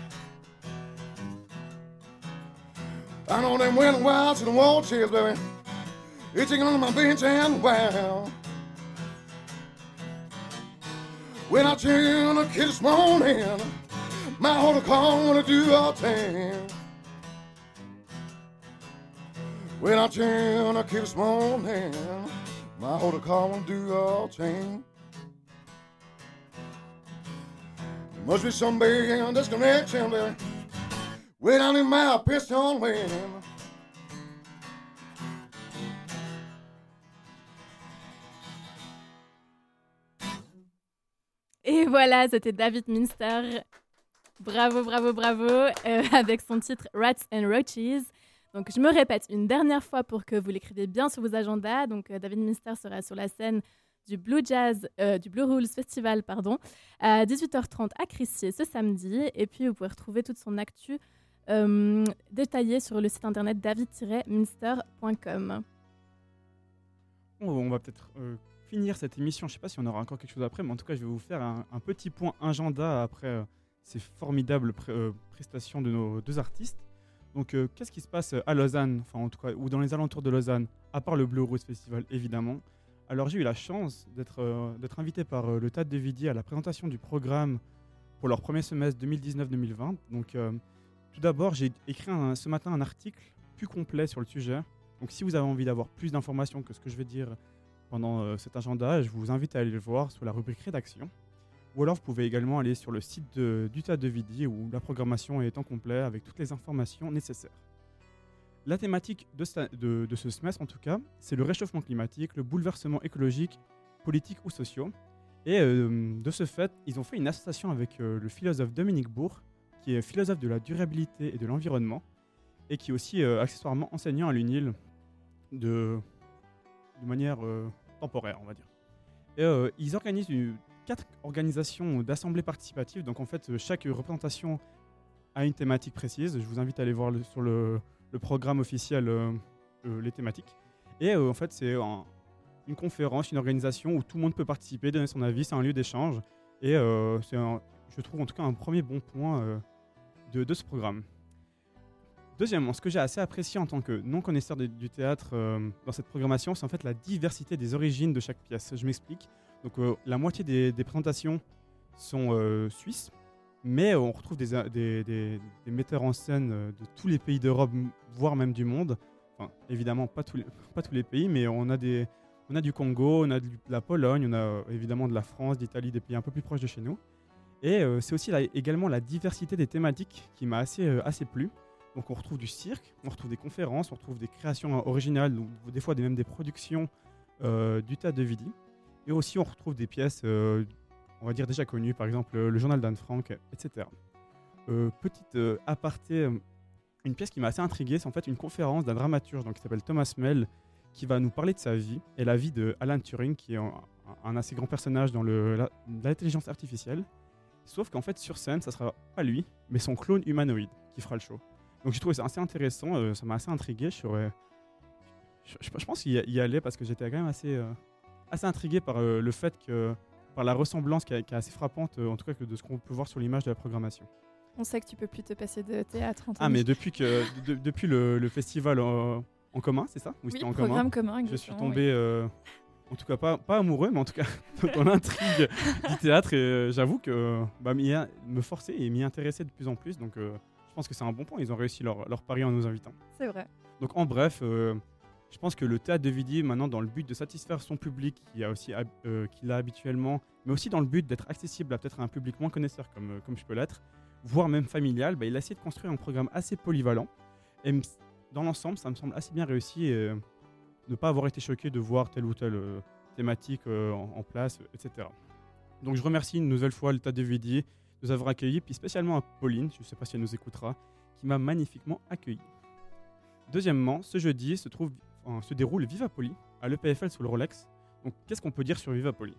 I know them went wild to the wall chairs, baby. Itching under my bench and wow. When I turn the kid this morning, my whole car wanna do a thing. When I turn the kid this morning, my whole car wanna do a thing. Must be some big wind. Et voilà, c'était David Minster. Bravo, bravo, bravo, euh, avec son titre Rats and Roaches. Donc, je me répète une dernière fois pour que vous l'écriviez bien sur vos agendas. Donc, euh, David Minster sera sur la scène du Blue Jazz, euh, du Blue Rules Festival, pardon, à 18h30 à Crissier ce samedi. Et puis, vous pouvez retrouver toute son actu euh, détaillée sur le site internet david-minster.com. On va peut-être euh, finir cette émission. Je ne sais pas si on aura encore quelque chose après, mais en tout cas, je vais vous faire un, petit point agenda après ces formidables prestations de nos deux artistes. Donc, qu'est-ce qui se passe à Lausanne, enfin en tout cas, ou dans les alentours de Lausanne, à part le Blue Rose Festival, évidemment. Alors, j'ai eu la chance d'être euh, invité par euh, le TAD de Vidi à la présentation du programme pour leur premier semestre 2019-2020. Donc, euh, tout d'abord, j'ai écrit ce matin un article plus complet sur le sujet. Donc, si vous avez envie d'avoir plus d'informations que ce que je vais dire pendant cet agenda, je vous invite à aller le voir sur la rubrique rédaction. Ou alors, vous pouvez également aller sur le site du TAD de Vidi où la programmation est en complet avec toutes les informations nécessaires. La thématique de, ce semestre, en tout cas, c'est le réchauffement climatique, le bouleversement écologique, politique ou sociaux. Et euh, de ce fait, ils ont fait une association avec euh, le philosophe Dominique Bourg, qui est philosophe de la durabilité et de l'environnement, et qui est aussi euh, accessoirement enseignant à l'UNIL de, manière temporaire, on va dire. Et ils organisent quatre organisations d'assemblées participatives. Donc en fait, chaque représentation a une thématique précise. Je vous invite à aller voir sur le, le programme officiel euh, euh, les thématiques. Et euh, en fait, c'est un- une conférence, une organisation où tout le monde peut participer, donner son avis. C'est un lieu d'échange. Et c'est, je trouve en tout cas un premier bon point de, ce programme. Deuxièmement, ce que j'ai assez apprécié en tant que non-connaisseur du théâtre dans cette programmation, c'est en fait la diversité des origines de chaque pièce. Je m'explique. Donc, la moitié des, des présentations sont suisses, mais euh, on retrouve des, metteurs en scène euh, de tous les pays d'Europe, voire même du monde. Enfin, évidemment, pas tous les, pays, mais on a, du Congo, on a de la Pologne, on a euh, évidemment de la France, d'Italie, des pays un peu plus proches de chez nous. Et c'est aussi également la diversité des thématiques qui m'a assez, plu. Donc on retrouve du cirque, on retrouve des conférences, on retrouve des créations originales, des fois même des productions du tas de Vidi. Et aussi on retrouve des pièces, on va dire déjà connues, par exemple le journal d'Anne Frank, etc. Euh, petite euh, aparté, euh, une pièce qui m'a assez intrigué, c'est en fait une conférence d'un dramaturge donc, qui s'appelle Thomas Mell, qui va nous parler de sa vie et la vie de Alan Turing, qui est un, assez grand personnage dans l'intelligence artificielle. Sauf qu'en fait, sur scène, ça sera pas lui, mais son clone humanoïde qui fera le show. Donc j'ai trouvé ça assez intéressant, ça m'a assez intrigué. Je, pense y, y allait parce que j'étais quand même assez, assez intrigué par le fait que, par la ressemblance qui, est- qui est assez frappante, euh, en tout cas que de ce qu'on peut voir sur l'image de la programmation. On sait que tu peux plus te passer de théâtre. Ah, Anthony. mais depuis, que, de- depuis le, le festival en commun, c'est ça? Oui, c'était en programme commun, Je suis tombé, euh, en tout cas pas, pas amoureux, mais en tout cas dans l'intrigue du théâtre. Et euh, j'avoue que bah, me forcer et m'y intéresser de plus en plus. Donc euh, je pense que c'est un bon point. Ils ont réussi leur, leur pari en nous invitant. C'est vrai. Donc en bref, je pense que le théâtre de Vidy, maintenant dans le but de satisfaire son public qui a euh, qu'il a habituellement, mais aussi dans le but d'être accessible à peut-être un public moins connaisseur comme, euh, comme je peux l'être, voire même familial, bah, il a essayé de construire un programme assez polyvalent. Et dans l'ensemble, ça me semble assez bien réussi et euh, ne pas avoir été choqué de voir telle ou telle thématique en, place, etc. Donc je remercie une nouvelle fois le théâtre de de nous avoir accueillis, puis spécialement à Pauline, je ne sais pas si elle nous écoutera, qui m'a magnifiquement accueilli. Deuxièmement, ce jeudi se, trouve, se déroule Vivapoli à l'EPFL sous le Rolex. Donc, qu'est-ce qu'on peut dire sur Vivapoli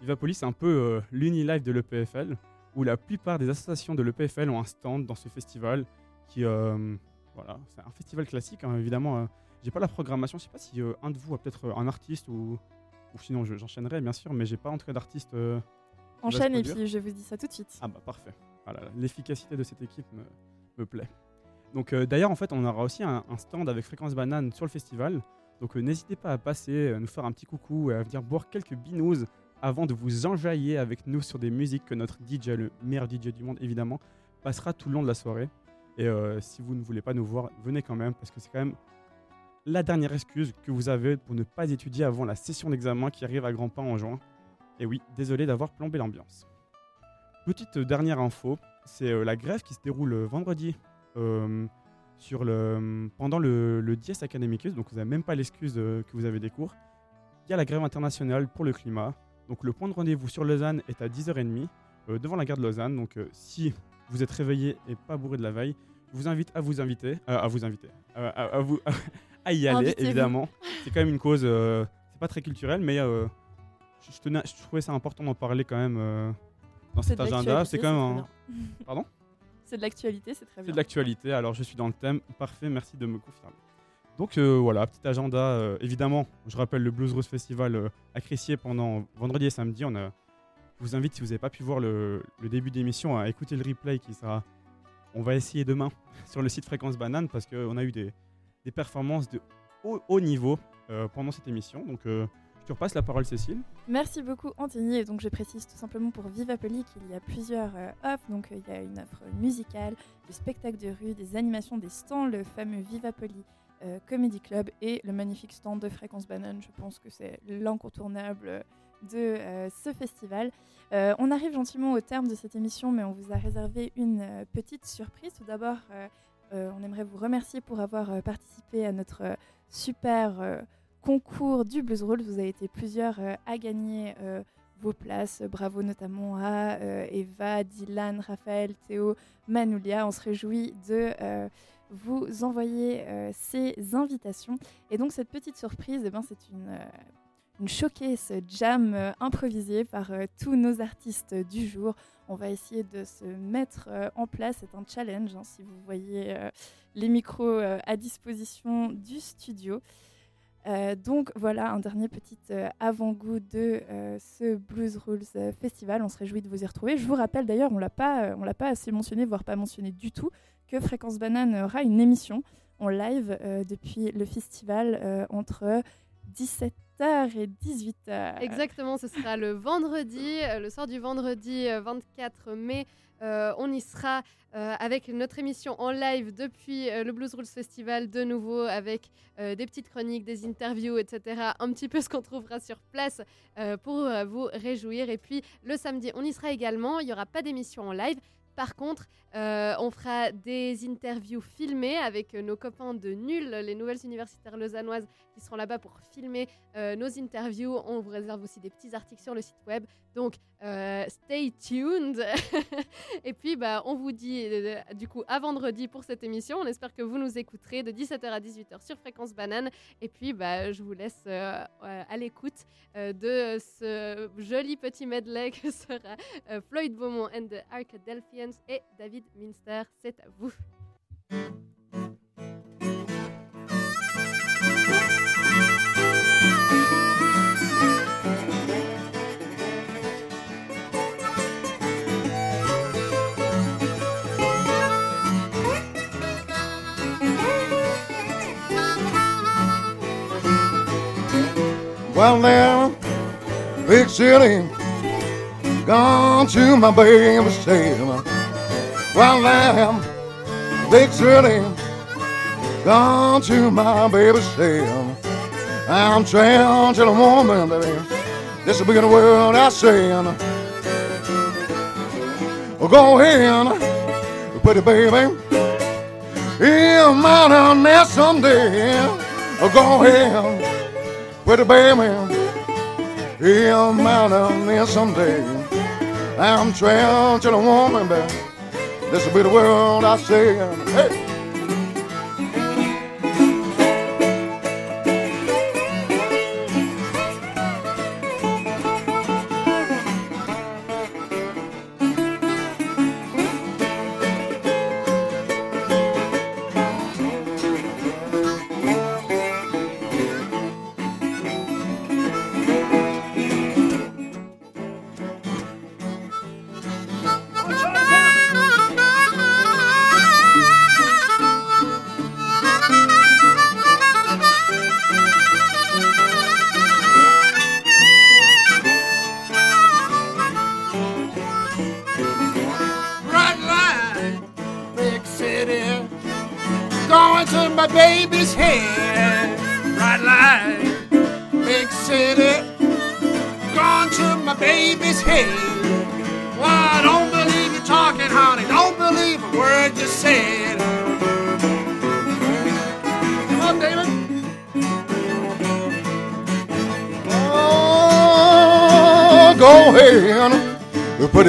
Vivapoli, c'est un peu euh, l'uni-live de l'EPFL, où la plupart des associations de l'EPFL ont un stand dans ce festival. Qui, euh, voilà, c'est un festival classique, hein, évidemment. euh, j'ai pas la programmation, je sais pas si euh, un de vous a peut-être euh, un artiste ou, ou sinon je- j'enchaînerai bien sûr, mais j'ai pas en tout cas d'artiste. Enchaîne et puis je vous dis ça tout de suite. Ah bah parfait. Voilà, l'efficacité de cette équipe me, me plaît. Donc euh, d'ailleurs en fait on aura aussi un, stand avec Fréquence Banane sur le festival. Donc euh, n'hésitez pas à passer, euh, nous faire un petit coucou et à venir boire quelques binous avant de vous enjailler avec nous sur des musiques que notre DJ, le meilleur DJ du monde évidemment, passera tout le long de la soirée. Et si vous ne voulez pas nous voir, venez quand même parce que c'est quand même la dernière excuse que vous avez pour ne pas étudier avant la session d'examen qui arrive à grands pas en juin. Et oui, désolé d'avoir plombé l'ambiance. Petite dernière info, c'est la grève qui se déroule vendredi sur le, pendant le, le Dies Academicus, donc vous n'avez même pas l'excuse euh, que vous avez des cours. Il y a la grève internationale pour le climat. Donc le point de rendez-vous sur Lausanne est à 10h30 euh, devant la gare de Lausanne. Donc euh, si vous êtes réveillé et pas bourré de la veille, je vous invite à vous inviter, euh, à vous inviter, euh, à, à vous à y aller évidemment. C'est quand même une cause, euh, c'est pas très culturel, mais euh, je, je tenais- je trouvais ça important d'en parler quand même euh, dans cet agenda. C'est quand même un... Pardon? C'est de l'actualité, c'est très C'est bien. de l'actualité, alors je suis dans le thème. Parfait, merci de me confirmer. Donc euh, voilà, petit agenda. euh, évidemment, je rappelle le Blues Rose Festival euh, à Crissier pendant vendredi et samedi. On a, je vous invite, si vous n'avez pas pu voir le, le début d'émission, à écouter le replay qui sera. On va essayer demain sur le site Fréquence Banane parce qu'on a eu des, des performances de haut, haut niveau euh, pendant cette émission. Donc euh, je te repasse la parole, Cécile. Merci beaucoup Anthony. Et donc je précise tout simplement pour Vivapoli qu'il y a plusieurs euh, offres. Donc euh, il y a une offre musicale, du spectacle de rue, des animations, des stands, le fameux Vivapoli euh, Comedy Club et le magnifique stand de Fréquence Banane. Je pense que c'est l'incontournable de euh, ce festival. On arrive gentiment au terme de cette émission, mais on vous a réservé une petite surprise. Tout d'abord, on aimerait vous remercier pour avoir participé à notre super concours du Blues Roll. Vous avez été plusieurs euh, à gagner euh, vos places. Bravo notamment à euh, Eva, Dylan, Raphaël, Théo, Manoulia. On se réjouit de vous envoyer ces invitations. Et donc cette petite surprise, eh ben, c'est une, une showcase jam euh, improvisée par tous nos artistes du jour. On va essayer de se mettre en place. C'est un challenge, hein, si vous voyez les micros à disposition du studio. Euh, donc voilà un dernier petit euh, avant-goût de euh, ce Blues Rules Festival. On se réjouit de vous y retrouver. Je vous rappelle d'ailleurs, on l'a pas, on l'a pas assez mentionné, voire pas mentionné du tout, que Fréquence Banane aura une émission en live depuis le festival entre 17h et 18h. Exactement, ce sera le vendredi, le soir du vendredi euh, 24 mai. Euh, on y sera euh, avec notre émission en live depuis euh, le Blues Rules Festival de nouveau avec des petites chroniques, des interviews, etc. Un petit peu ce qu'on trouvera sur place pour vous réjouir. Et puis le samedi, on y sera également. Il n'y aura pas d'émission en live. Par contre, euh, on fera des interviews filmées avec euh, nos copains de Nul, les nouvelles universitaires lausannoises qui seront là-bas pour filmer euh, nos interviews. On vous réserve aussi des petits articles sur le site web. Donc, stay tuned. Et puis, bah, on vous dit du coup à vendredi pour cette émission. On espère que vous nous écouterez de 17h à 18h sur Fréquence Banane. Et puis, bah, je vous laisse à l'écoute de ce joli petit medley que sera Floyd Beaumont and the Arkadelphians et David Minster. C'est à vous. Well, there, big city, gone to my baby's table. Well, there, big city, gone to my baby's table. I'm trying to the woman, baby. This will be the world I. Well, go ahead, pretty baby. You might have met someday. Go ahead pretty baby. He'll mount on me someday. I'm traveling to the woman, baby. This will be the world I say. Hey.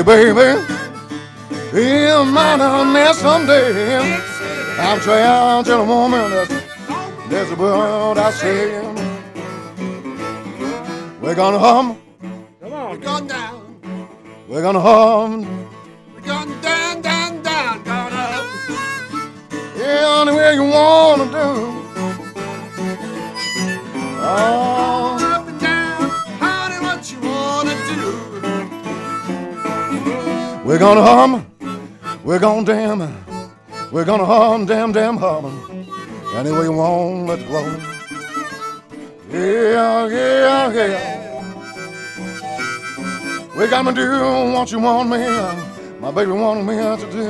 Baby. He'll mount on me someday. I'm trying to the woman. That's, that's the world I say. We're gonna hum. We're going down, We're gonna hum. Damn. Any way you want, let's go. Yeah, yeah, yeah. We gotta do what you want me. My baby wanted me to do.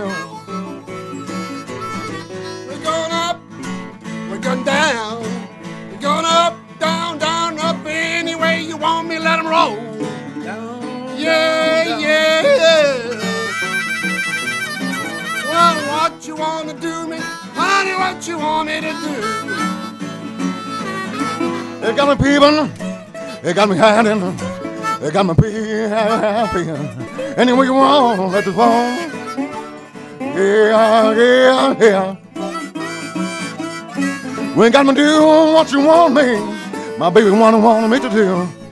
We're going up, we're going down, we're going up, down, down, up. Any way you want me, let 'em roll. Yeah, yeah. Well, what you wanna do me, honey? What you want me to do? They got me peeping. They got me hiding. They got me peeping. Any way you want, let the phone. Yeah, yeah, yeah. We ain't got me do what you want me. My baby wanna want me to do.